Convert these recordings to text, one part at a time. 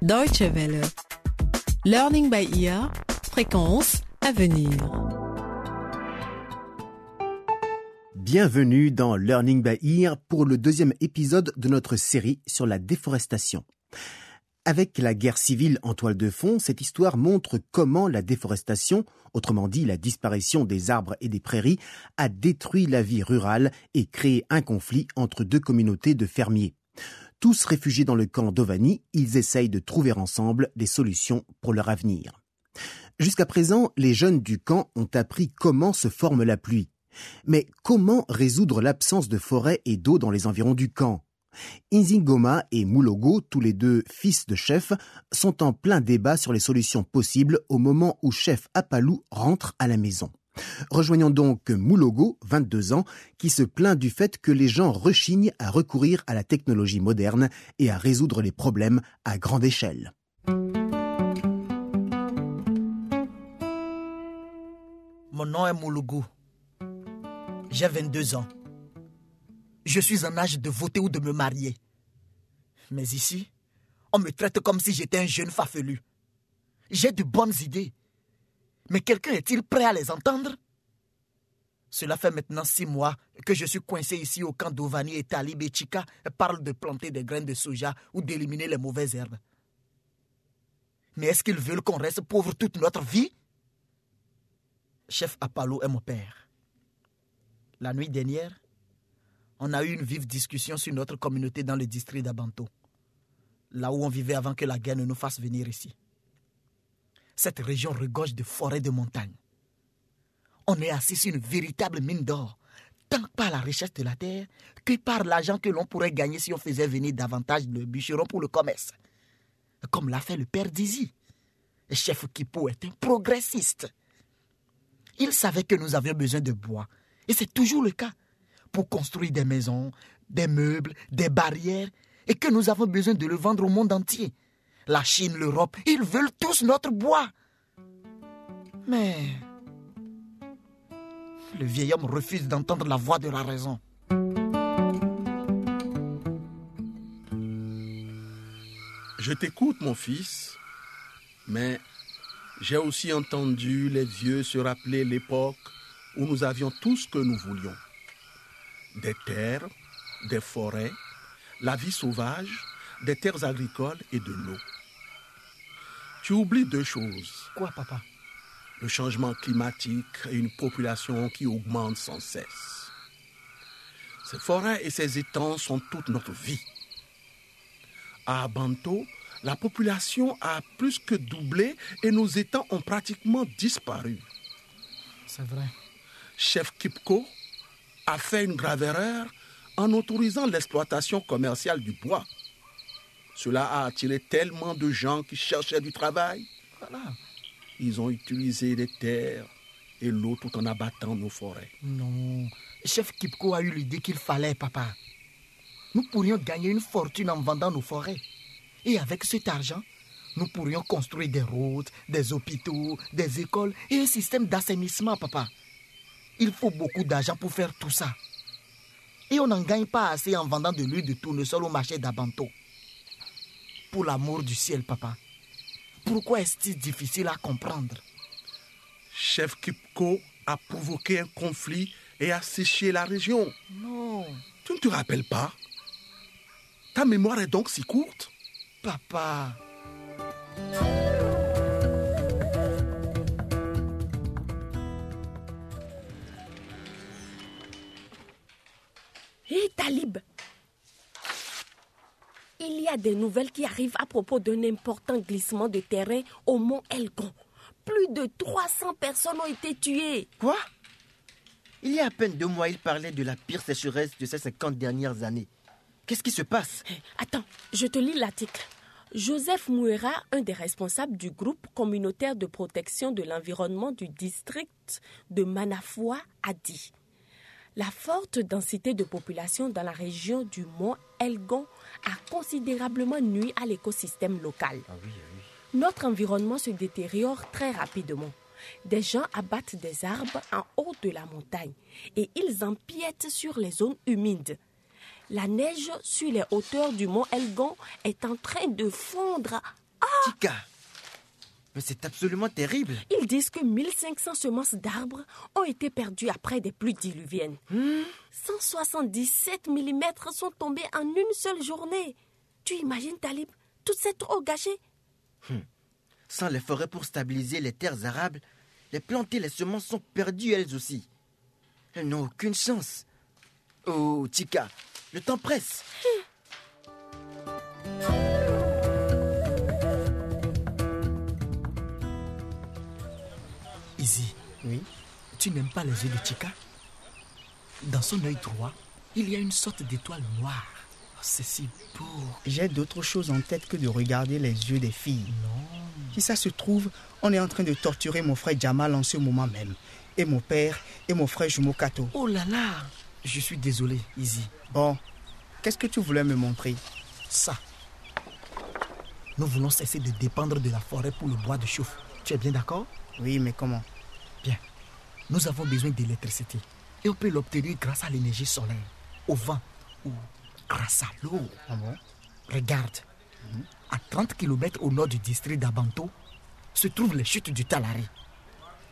Deutsche Welle. Learning by ear. Fréquence à venir. Bienvenue dans Learning by Ear pour le deuxième épisode de notre série sur la déforestation. Avec la guerre civile en toile de fond, cette histoire montre comment la déforestation, autrement dit la disparition des arbres et des prairies, a détruit la vie rurale et créé un conflit entre deux communautés de fermiers. Tous réfugiés dans le camp d'Ovani, ils essayent de trouver ensemble des solutions pour leur avenir. Jusqu'à présent, les jeunes du camp ont appris comment se forme la pluie. Mais comment résoudre l'absence de forêt et d'eau dans les environs du camp? Inzingoma et Mulogo, tous les deux fils de chef, sont en plein débat sur les solutions possibles au moment où chef Apalou rentre à la maison. Rejoignons donc Mulogo, 22 ans, qui se plaint du fait que les gens rechignent à recourir à la technologie moderne et à résoudre les problèmes à grande échelle. Mon nom est Mulogo. J'ai 22 ans. Je suis en âge de voter ou de me marier. Mais ici, on me traite comme si j'étais un jeune fafelu. J'ai de bonnes idées. Mais quelqu'un est-il prêt à les entendre? Cela fait maintenant six mois que je suis coincé ici au camp d'Ovani et Talib et Chika de planter des graines de soja ou d'éliminer les mauvaises herbes. Mais est-ce qu'ils veulent qu'on reste pauvre toute notre vie? Chef Apollo est mon père. La nuit dernière, on a eu une vive discussion sur notre communauté dans le district d'Abanto, là où on vivait avant que la guerre ne nous fasse venir ici. Cette région regorge de forêts de montagne. On est assis sur une véritable mine d'or, tant par la richesse de la terre que par l'argent que l'on pourrait gagner si on faisait venir davantage de bûcherons pour le commerce. Comme l'a fait le père Dizzy. Le chef Kipo est un progressiste. Il savait que nous avions besoin de bois, et c'est toujours le cas pour construire des maisons, des meubles, des barrières, et que nous avons besoin de le vendre au monde entier. La Chine, l'Europe, ils veulent tous notre bois. Mais le vieil homme refuse d'entendre la voix de la raison. Je t'écoute, mon fils, mais j'ai aussi entendu les vieux se rappeler l'époque où nous avions tout ce que nous voulions des terres, des forêts, la vie sauvage, des terres agricoles et de l'eau. Tu oublies deux choses. Quoi, papa? Le changement climatique et une population qui augmente sans cesse. Ces forêts et ces étangs sont toute notre vie. À Abanto, la population a plus que doublé et nos étangs ont pratiquement disparu. C'est vrai. Chef Kipko, a fait une grave erreur en autorisant l'exploitation commerciale du bois. Cela a attiré tellement de gens qui cherchaient du travail. Voilà. Ils ont utilisé les terres et l'eau tout en abattant nos forêts. Non. Chef Kipko a eu l'idée qu'il fallait, papa. Nous pourrions gagner une fortune en vendant nos forêts. Et avec cet argent, nous pourrions construire des routes, des hôpitaux, des écoles et un système d'assainissement, papa. Il faut beaucoup d'argent pour faire tout ça. Et on n'en gagne pas assez en vendant de l'huile de tournesol au marché d'Abanto. Pour l'amour du ciel, papa. Pourquoi est-il difficile à comprendre? Chef Kipko a provoqué un conflit et a séché la région. Non. Tu ne te rappelles pas? Ta mémoire est donc si courte? Papa. Hé, Talib Il y a des nouvelles qui arrivent à propos d'un important glissement de terrain au mont Elgon. Plus de 300 personnes ont été tuées. Quoi? Il y a à peine deux mois, il parlait de la pire sécheresse de ces 50 dernières années. Qu'est-ce qui se passe? Attends, je te lis l'article. Joseph Mouera, un des responsables du groupe communautaire de protection de l'environnement du district de Manafwa, a dit la forte densité de population dans la région du mont Elgon a considérablement nuit à l'écosystème local. Ah oui, oui. Notre environnement se détériore très rapidement. Des gens abattent des arbres en haut de la montagne et ils empiètent sur les zones humides. La neige sur les hauteurs du mont Elgon est en train de fondre Chica Mais c'est absolument terrible. Ils disent que 1500 semences d'arbres ont été perdues après des pluies diluviennes. 177 mm sont tombés en une seule journée. Tu imagines, Talib, toute cette eau gâchée? Sans les forêts pour stabiliser les terres arables, les plantes et les semences sont perdues elles aussi. Elles n'ont aucune chance. Oh, Chica, le temps presse. Izzy, tu n'aimes pas les yeux de Chica Dans son œil droit, il y a une sorte d'étoile noire. Oh, c'est si beau. J'ai d'autres choses en tête que de regarder les yeux des filles. Non. Si ça se trouve, on est en train de torturer mon frère Jamal en ce moment même. Et mon père et mon frère jumeau Kato. Oh là là Je suis désolé, Izzy. Bon, qu'est-ce que tu voulais me montrer? Ça. Nous voulons cesser de dépendre de la forêt pour le bois de chauffe. Tu es bien d'accord? Oui, mais comment? Nous avons besoin d'électricité. Et on peut l'obtenir grâce à l'énergie solaire, au vent ou grâce à l'eau. Ah bon? Regarde. À 30 km au nord du district d'Abanto se trouvent les chutes du Talari.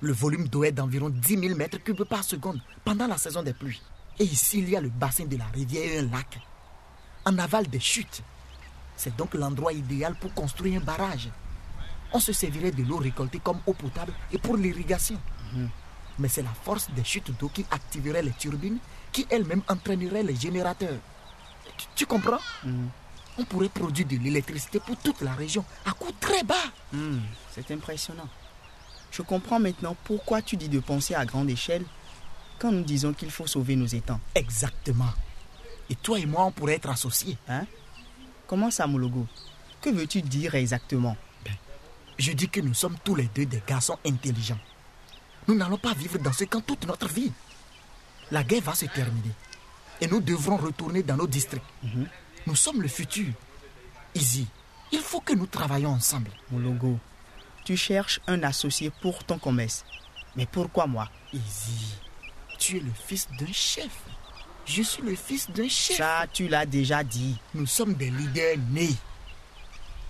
Le volume d'eau est d'environ 10 000 mètres cubes par seconde pendant la saison des pluies. Et ici, il y a le bassin de la rivière et un lac. En aval des chutes. C'est donc l'endroit idéal pour construire un barrage. On se servirait de l'eau récoltée comme eau potable et pour l'irrigation. Mais c'est la force des chutes d'eau qui activerait les turbines qui elles-mêmes entraîneraient les générateurs. Tu, tu comprends? On pourrait produire de l'électricité pour toute la région à coût très bas. Hmm, C'est impressionnant. Je comprends maintenant pourquoi tu dis de penser à grande échelle quand nous disons qu'il faut sauver nos étangs. Exactement. Et toi et moi, on pourrait être associés. Hein? Comment ça, Mologo? Que veux-tu dire exactement? Je dis que nous sommes tous les deux des garçons intelligents. Nous n'allons pas vivre dans ce camp toute notre vie. La guerre va se terminer. Et nous devrons retourner dans nos districts. Nous sommes le futur. Easy, il faut que nous travaillions ensemble. Mologo, tu cherches un associé pour ton commerce. Mais pourquoi moi? Easy, tu es le fils d'un chef. Je suis le fils d'un chef. Ça, tu l'as déjà dit. Nous sommes des leaders nés.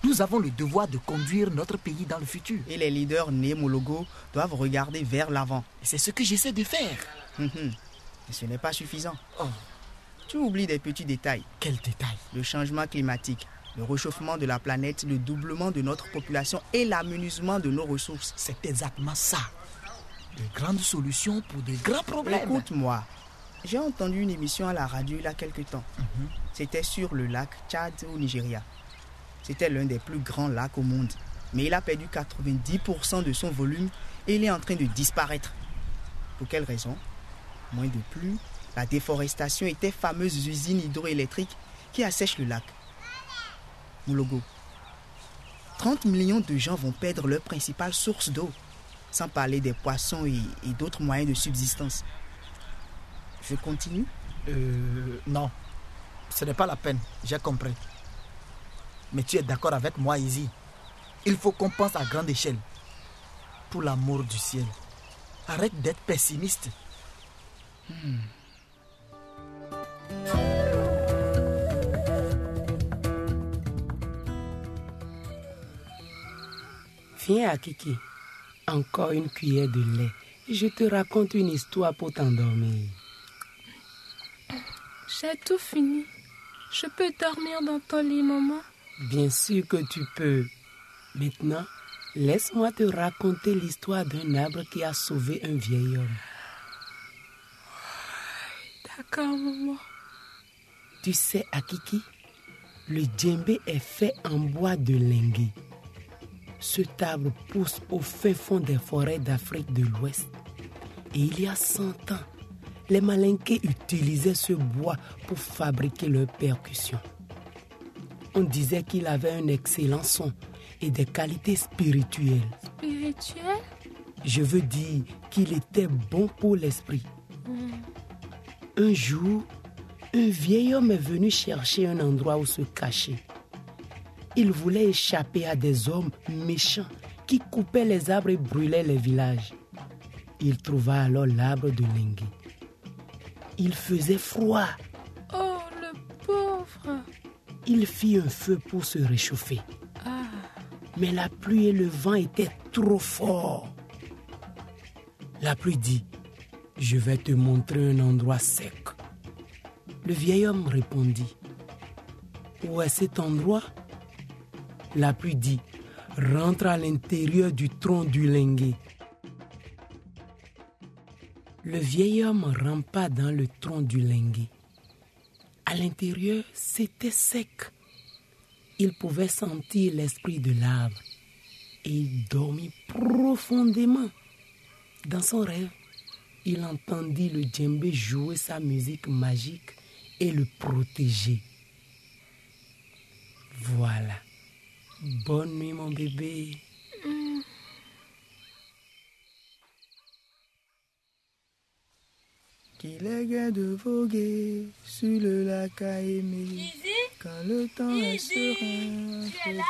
Nous avons le devoir de conduire notre pays dans le futur. Et les leaders nés Mologo doivent regarder vers l'avant. Et c'est ce que j'essaie de faire. Hum. Et ce n'est pas suffisant. Oh, Tu oublies des petits détails. quel détail. Le changement climatique, le réchauffement de la planète, le doublement de notre population et l'amenuisement de nos ressources. C'est exactement ça. De grandes solutions pour de grands problèmes. Écoute-moi, j'ai entendu une émission à la radio il y a quelque temps. C'était sur le lac Tchad au Nigeria. C'était l'un des plus grands lacs au monde. Mais il a perdu 90% de son volume et il est en train de disparaître. Pour quelle raison? Moins de pluie, la déforestation et tes fameuses usines hydroélectriques qui assèchent le lac. Moulogo, 30 millions de gens vont perdre leur principale source d'eau, sans parler des poissons et, et d'autres moyens de subsistance. Je continue? Euh, non. Ce n'est pas la peine. J'ai compris. Mais tu es d'accord avec moi, Izzy. Il faut qu'on pense à grande échelle. Pour l'amour du ciel. Arrête d'être pessimiste. Viens, Akiki. Encore une cuillère de lait. Je te raconte une histoire pour t'endormir. J'ai tout fini. Je peux dormir dans ton lit, maman. Bien sûr que tu peux. Maintenant, laisse-moi te raconter l'histoire d'un arbre qui a sauvé un vieil homme. D'accord, maman. Tu sais, Akiki, le djembé est fait en bois de lingué. Cet arbre pousse au fin fond des forêts d'Afrique de l'Ouest. Et il y a 100 ans, les Malinqués utilisaient ce bois pour fabriquer leurs percussions. On disait qu'il avait un excellent son et des qualités spirituelles. Spirituel? Je veux dire qu'il était bon pour l'esprit. Un jour, un vieil homme est venu chercher un endroit où se cacher. Il voulait échapper à des hommes méchants qui coupaient les arbres et brûlaient les villages. Il trouva alors l'arbre de Lingué. Il faisait froid. Il fit un feu pour se réchauffer. Mais la pluie et le vent étaient trop forts. La pluie dit, je vais te montrer un endroit sec. Le vieil homme répondit, où est cet endroit? La pluie dit, rentre à l'intérieur du tronc du linguet. Le vieil homme rampa dans le tronc du linguet. À l'intérieur, c'était sec. Il pouvait sentir l'esprit de l'arbre il dormit profondément. Dans son rêve, il entendit le djembé jouer sa musique magique et le protéger. Voilà. Bonne nuit, mon bébé. Qu'il est gai de voguer sur le lac à aimer. Quand le temps est serein. Tu es là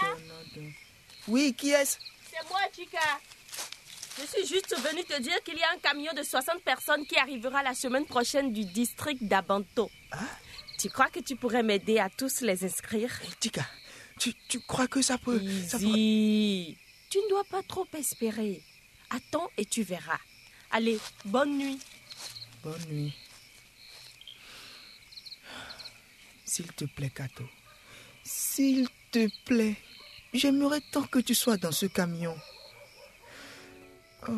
Oui, qui est-ce? C'est moi, Chica. Je suis juste venue te dire qu'il y a un camion de 60 personnes qui arrivera la semaine prochaine du district d'Abanto. Tu crois que tu pourrais m'aider à tous les inscrire? Tika, tu, tu crois que ça peut... ça pourrait- Easy. Tu ne dois pas trop espérer. Attends et tu verras. Allez, bonne nuit. Bonne nuit. S'il te plaît, Kato. S'il te plaît. J'aimerais tant que tu sois dans ce camion. Oh.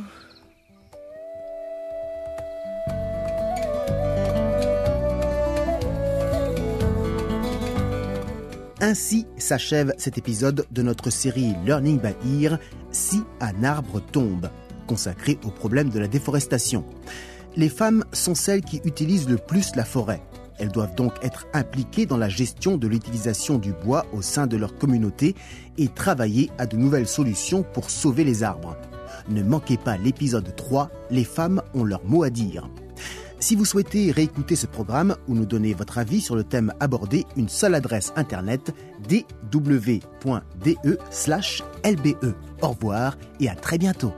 Ainsi s'achève cet épisode de notre série Learning by Ear, Si un arbre tombe, consacré au problème de la déforestation. Les femmes sont celles qui utilisent le plus la forêt. Elles doivent donc être impliquées dans la gestion de l'utilisation du bois au sein de leur communauté et travailler à de nouvelles solutions pour sauver les arbres. Ne manquez pas l'épisode 3, Les femmes ont leur mot à dire. Si vous souhaitez réécouter ce programme ou nous donner votre avis sur le thème abordé, une seule adresse internet dw.de/lbe. Au revoir et à très bientôt.